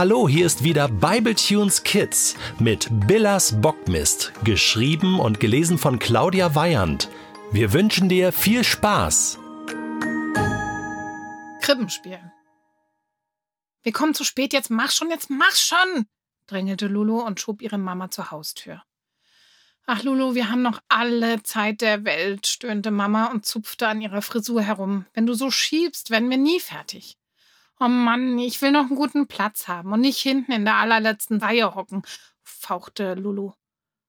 Hallo, hier ist wieder Bibletunes Kids mit Billas Bockmist, geschrieben und gelesen von Claudia Weyand. Wir wünschen dir viel Spaß. Krippenspiel. Wir kommen zu spät, jetzt mach schon, jetzt mach schon, drängelte Lulu und schob ihre Mama zur Haustür. Ach, Lulu, wir haben noch alle Zeit der Welt, stöhnte Mama und zupfte an ihrer Frisur herum. Wenn du so schiebst, werden wir nie fertig. Oh Mann, ich will noch einen guten Platz haben und nicht hinten in der allerletzten Reihe hocken, fauchte Lulu.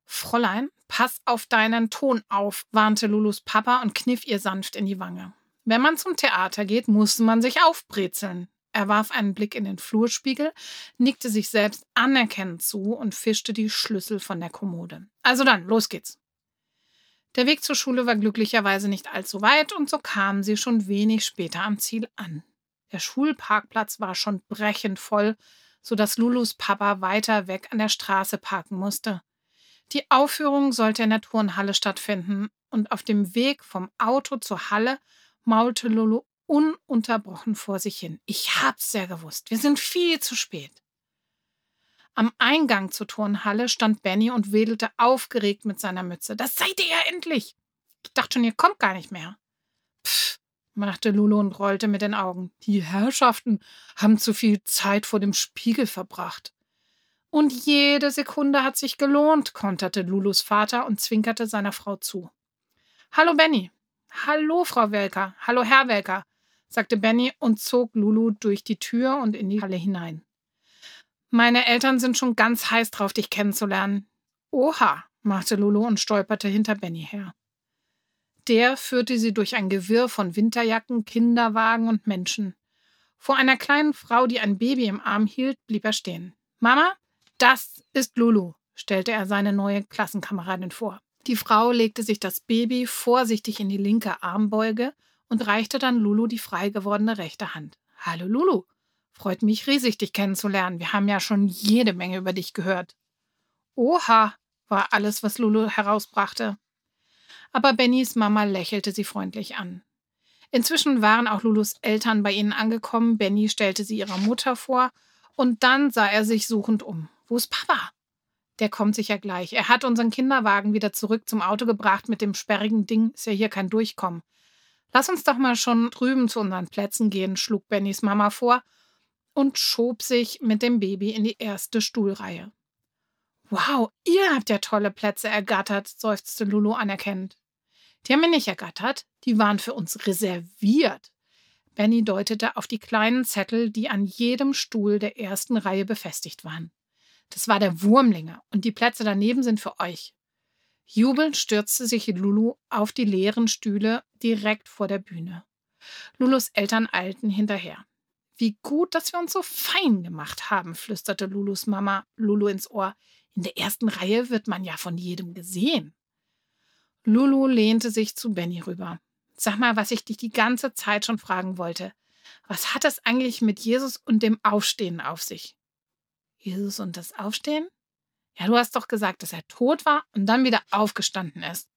Fräulein, pass auf deinen Ton auf, warnte Lulus Papa und kniff ihr sanft in die Wange. Wenn man zum Theater geht, muss man sich aufbrezeln. Er warf einen Blick in den Flurspiegel, nickte sich selbst anerkennend zu und fischte die Schlüssel von der Kommode. Also dann, los geht's. Der Weg zur Schule war glücklicherweise nicht allzu weit und so kamen sie schon wenig später am Ziel an. Der Schulparkplatz war schon brechend voll, so dass Lulus Papa weiter weg an der Straße parken musste. Die Aufführung sollte in der Turnhalle stattfinden und auf dem Weg vom Auto zur Halle maulte Lulu ununterbrochen vor sich hin. Ich hab's ja gewusst. Wir sind viel zu spät. Am Eingang zur Turnhalle stand Benny und wedelte aufgeregt mit seiner Mütze. Das seid ihr ja endlich! Ich dachte schon, ihr kommt gar nicht mehr. Machte Lulu und rollte mit den Augen. Die Herrschaften haben zu viel Zeit vor dem Spiegel verbracht. Und jede Sekunde hat sich gelohnt, konterte Lulus Vater und zwinkerte seiner Frau zu. Hallo Benny. Hallo Frau Welker. Hallo Herr Welker, sagte Benny und zog Lulu durch die Tür und in die Halle hinein. Meine Eltern sind schon ganz heiß drauf, dich kennenzulernen. Oha, machte Lulu und stolperte hinter Benny her. Der führte sie durch ein Gewirr von Winterjacken, Kinderwagen und Menschen. Vor einer kleinen Frau, die ein Baby im Arm hielt, blieb er stehen. Mama, das ist Lulu, stellte er seine neue Klassenkameradin vor. Die Frau legte sich das Baby vorsichtig in die linke Armbeuge und reichte dann Lulu die frei gewordene rechte Hand. Hallo Lulu, freut mich riesig, dich kennenzulernen. Wir haben ja schon jede Menge über dich gehört. Oha, war alles, was Lulu herausbrachte aber Bennys Mama lächelte sie freundlich an. Inzwischen waren auch Lulus Eltern bei ihnen angekommen. Benny stellte sie ihrer Mutter vor und dann sah er sich suchend um. Wo ist Papa? Der kommt sicher gleich. Er hat unseren Kinderwagen wieder zurück zum Auto gebracht. Mit dem sperrigen Ding ist ja hier kein Durchkommen. Lass uns doch mal schon drüben zu unseren Plätzen gehen, schlug Bennys Mama vor und schob sich mit dem Baby in die erste Stuhlreihe. Wow, ihr habt ja tolle Plätze ergattert, seufzte Lulu anerkennend. Die haben wir nicht ergattert, die waren für uns reserviert. Benny deutete auf die kleinen Zettel, die an jedem Stuhl der ersten Reihe befestigt waren. Das war der Wurmlinge und die Plätze daneben sind für euch. Jubelnd stürzte sich Lulu auf die leeren Stühle direkt vor der Bühne. Lulus Eltern eilten hinterher. Wie gut, dass wir uns so fein gemacht haben, flüsterte Lulus Mama Lulu ins Ohr. In der ersten Reihe wird man ja von jedem gesehen. Lulu lehnte sich zu Benny rüber. Sag mal, was ich dich die ganze Zeit schon fragen wollte. Was hat es eigentlich mit Jesus und dem Aufstehen auf sich? Jesus und das Aufstehen? Ja, du hast doch gesagt, dass er tot war und dann wieder aufgestanden ist.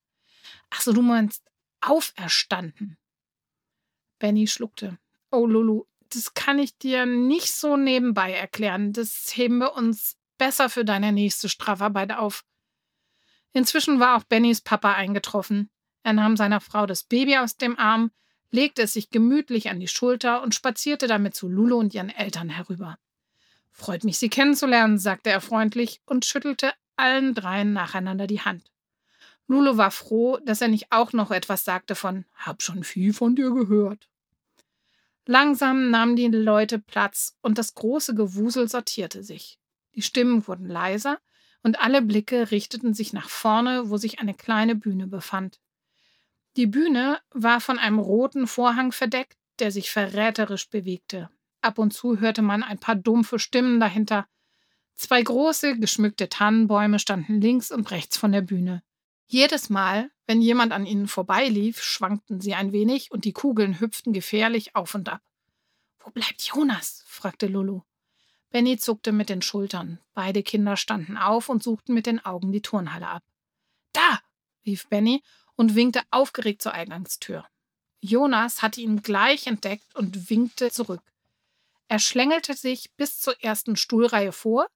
Ach so, du meinst auferstanden. Benny schluckte. Oh, Lulu, das kann ich dir nicht so nebenbei erklären. Das heben wir uns besser für deine nächste Strafarbeit auf. Inzwischen war auch Bennys Papa eingetroffen. Er nahm seiner Frau das Baby aus dem Arm, legte es sich gemütlich an die Schulter und spazierte damit zu Lulu und ihren Eltern herüber. Freut mich, Sie kennenzulernen, sagte er freundlich und schüttelte allen dreien nacheinander die Hand. Lulu war froh, dass er nicht auch noch etwas sagte von Hab schon viel von dir gehört. Langsam nahmen die Leute Platz und das große Gewusel sortierte sich. Die Stimmen wurden leiser, und alle Blicke richteten sich nach vorne, wo sich eine kleine Bühne befand. Die Bühne war von einem roten Vorhang verdeckt, der sich verräterisch bewegte. Ab und zu hörte man ein paar dumpfe Stimmen dahinter. Zwei große, geschmückte Tannenbäume standen links und rechts von der Bühne. Jedes Mal, wenn jemand an ihnen vorbeilief, schwankten sie ein wenig und die Kugeln hüpften gefährlich auf und ab. Wo bleibt Jonas? fragte Lulu. Benny zuckte mit den Schultern. Beide Kinder standen auf und suchten mit den Augen die Turnhalle ab. Da! rief Benny und winkte aufgeregt zur Eingangstür. Jonas hatte ihn gleich entdeckt und winkte zurück. Er schlängelte sich bis zur ersten Stuhlreihe vor,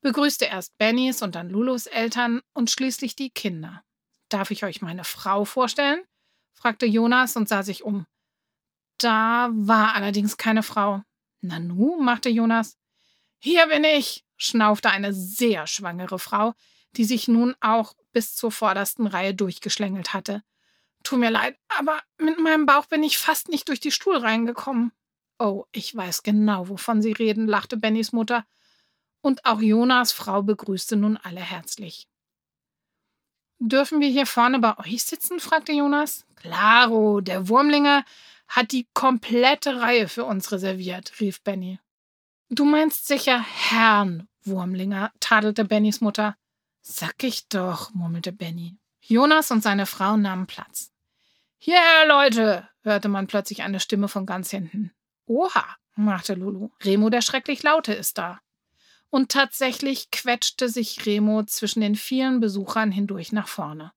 begrüßte erst Bennys und dann Lulus Eltern und schließlich die Kinder. Darf ich euch meine Frau vorstellen? fragte Jonas und sah sich um. Da war allerdings keine Frau. Nanu, machte Jonas. Hier bin ich, schnaufte eine sehr schwangere Frau, die sich nun auch bis zur vordersten Reihe durchgeschlängelt hatte. Tu mir leid, aber mit meinem Bauch bin ich fast nicht durch die Stuhl reingekommen. Oh, ich weiß genau, wovon Sie reden, lachte Bennys Mutter. Und auch Jonas Frau begrüßte nun alle herzlich. Dürfen wir hier vorne bei euch sitzen? fragte Jonas. Claro, der Wurmlinge hat die komplette Reihe für uns reserviert, rief Benny. Du meinst sicher Herrn Wurmlinger, tadelte Bennys Mutter. Sag ich doch, murmelte Benny. Jonas und seine Frau nahmen Platz. Hierher, Leute, hörte man plötzlich eine Stimme von ganz hinten. Oha, machte Lulu. Remo der schrecklich Laute ist da. Und tatsächlich quetschte sich Remo zwischen den vielen Besuchern hindurch nach vorne.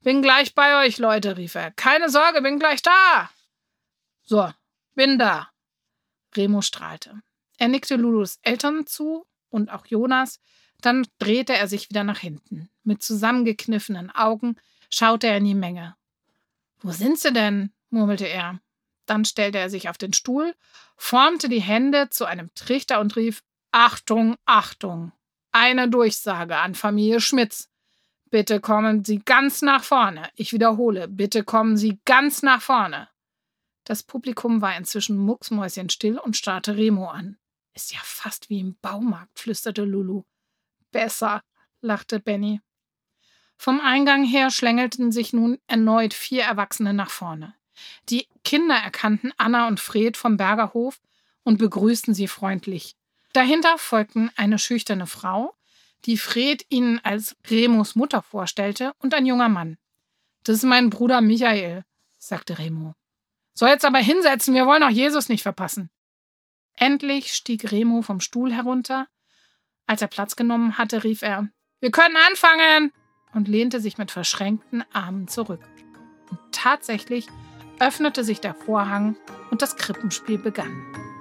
Bin gleich bei euch, Leute, rief er. Keine Sorge, bin gleich da. So, bin da. Remo strahlte. Er nickte Lulus Eltern zu und auch Jonas, dann drehte er sich wieder nach hinten. Mit zusammengekniffenen Augen schaute er in die Menge. Wo sind sie denn? murmelte er. Dann stellte er sich auf den Stuhl, formte die Hände zu einem Trichter und rief Achtung, Achtung. Eine Durchsage an Familie Schmitz. Bitte kommen Sie ganz nach vorne. Ich wiederhole, bitte kommen Sie ganz nach vorne. Das Publikum war inzwischen mucksmäuschenstill und starrte Remo an. Ist ja fast wie im Baumarkt, flüsterte Lulu. Besser, lachte Benny. Vom Eingang her schlängelten sich nun erneut vier Erwachsene nach vorne. Die Kinder erkannten Anna und Fred vom Bergerhof und begrüßten sie freundlich. Dahinter folgten eine schüchterne Frau, die Fred ihnen als Remos Mutter vorstellte, und ein junger Mann. Das ist mein Bruder Michael, sagte Remo. So jetzt aber hinsetzen, wir wollen auch Jesus nicht verpassen. Endlich stieg Remo vom Stuhl herunter. Als er Platz genommen hatte, rief er Wir können anfangen und lehnte sich mit verschränkten Armen zurück. Und tatsächlich öffnete sich der Vorhang und das Krippenspiel begann.